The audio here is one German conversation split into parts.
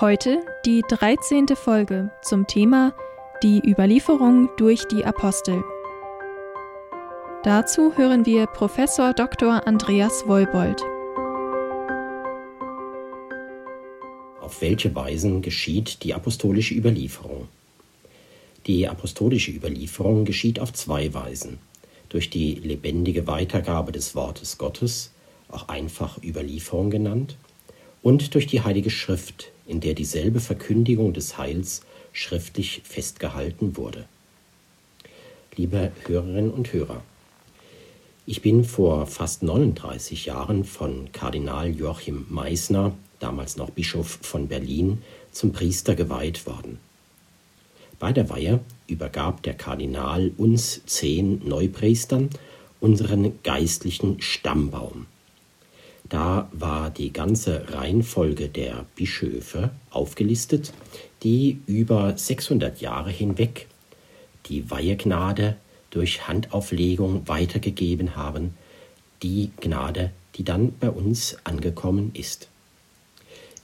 Heute die 13. Folge zum Thema Die Überlieferung durch die Apostel. Dazu hören wir Professor Dr. Andreas Wollbold. Auf welche Weisen geschieht die apostolische Überlieferung? Die apostolische Überlieferung geschieht auf zwei Weisen. Durch die lebendige Weitergabe des Wortes Gottes, auch einfach Überlieferung genannt, und durch die Heilige Schrift, in der dieselbe Verkündigung des Heils schriftlich festgehalten wurde. Liebe Hörerinnen und Hörer, ich bin vor fast 39 Jahren von Kardinal Joachim Meissner, damals noch Bischof von Berlin, zum Priester geweiht worden. Bei der Weihe übergab der Kardinal uns zehn Neupriestern unseren geistlichen Stammbaum. Da war die ganze Reihenfolge der Bischöfe aufgelistet, die über 600 Jahre hinweg die Weihegnade durch Handauflegung weitergegeben haben, die Gnade, die dann bei uns angekommen ist.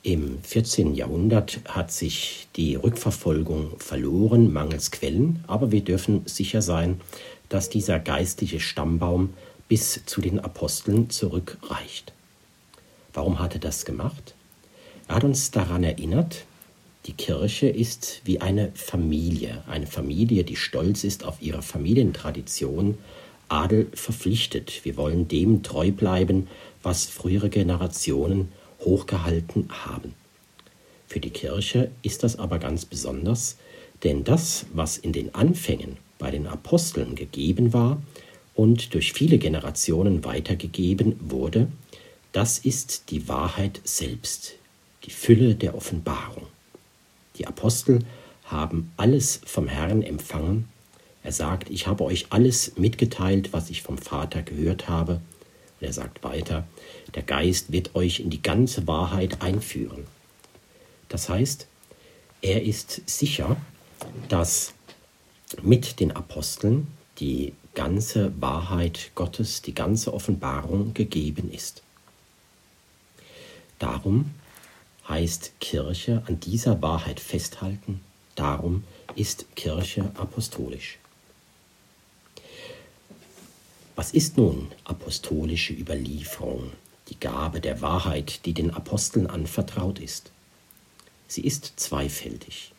Im 14. Jahrhundert hat sich die Rückverfolgung verloren, mangels Quellen, aber wir dürfen sicher sein, dass dieser geistliche Stammbaum bis zu den Aposteln zurückreicht. Warum hat er das gemacht? Er hat uns daran erinnert, die Kirche ist wie eine Familie, eine Familie, die stolz ist auf ihre Familientradition, Adel verpflichtet. Wir wollen dem treu bleiben, was frühere Generationen hochgehalten haben. Für die Kirche ist das aber ganz besonders, denn das, was in den Anfängen bei den Aposteln gegeben war und durch viele Generationen weitergegeben wurde, das ist die Wahrheit selbst, die Fülle der Offenbarung. Die Apostel haben alles vom Herrn empfangen. Er sagt, ich habe euch alles mitgeteilt, was ich vom Vater gehört habe. Und er sagt weiter, der Geist wird euch in die ganze Wahrheit einführen. Das heißt, er ist sicher, dass mit den Aposteln die ganze Wahrheit Gottes, die ganze Offenbarung gegeben ist. Darum heißt Kirche an dieser Wahrheit festhalten, darum ist Kirche apostolisch. Was ist nun apostolische Überlieferung, die Gabe der Wahrheit, die den Aposteln anvertraut ist? Sie ist zweifältig.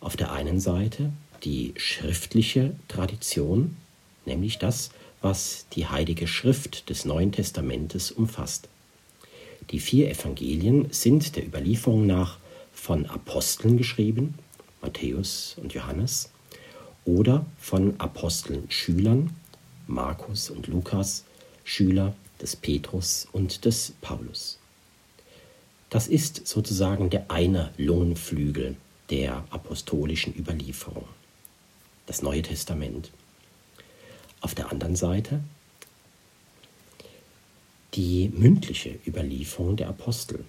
Auf der einen Seite die schriftliche Tradition, nämlich das, was die Heilige Schrift des Neuen Testamentes umfasst. Die vier Evangelien sind der Überlieferung nach von Aposteln geschrieben, Matthäus und Johannes, oder von Aposteln Schülern, Markus und Lukas, Schüler des Petrus und des Paulus. Das ist sozusagen der eine Lungenflügel der apostolischen Überlieferung, das Neue Testament. Auf der anderen Seite die mündliche Überlieferung der Apostel.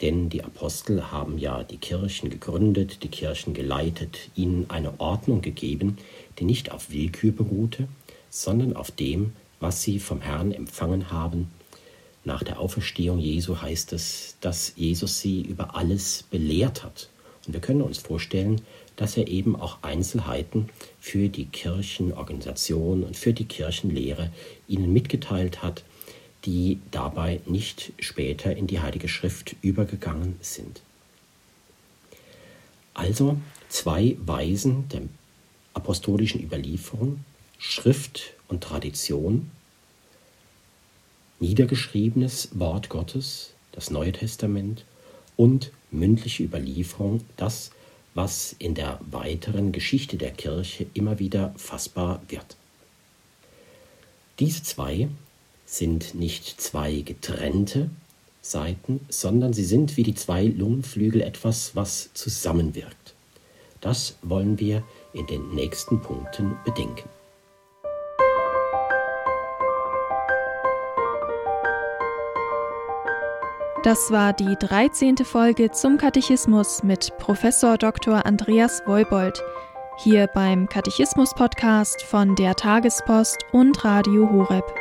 Denn die Apostel haben ja die Kirchen gegründet, die Kirchen geleitet, ihnen eine Ordnung gegeben, die nicht auf Willkür beruhte, sondern auf dem, was sie vom Herrn empfangen haben. Nach der Auferstehung Jesu heißt es, dass Jesus sie über alles belehrt hat. Und wir können uns vorstellen, dass er eben auch Einzelheiten für die Kirchenorganisation und für die Kirchenlehre ihnen mitgeteilt hat, die dabei nicht später in die Heilige Schrift übergegangen sind. Also zwei Weisen der apostolischen Überlieferung, Schrift und Tradition, niedergeschriebenes Wort Gottes, das Neue Testament und mündliche Überlieferung, das, was in der weiteren Geschichte der Kirche immer wieder fassbar wird. Diese zwei sind nicht zwei getrennte, Seiten, sondern sie sind wie die zwei Lungenflügel etwas, was zusammenwirkt. Das wollen wir in den nächsten Punkten bedenken. Das war die 13. Folge zum Katechismus mit Professor Dr. Andreas Woibold, hier beim Katechismus-Podcast von der Tagespost und Radio Horeb.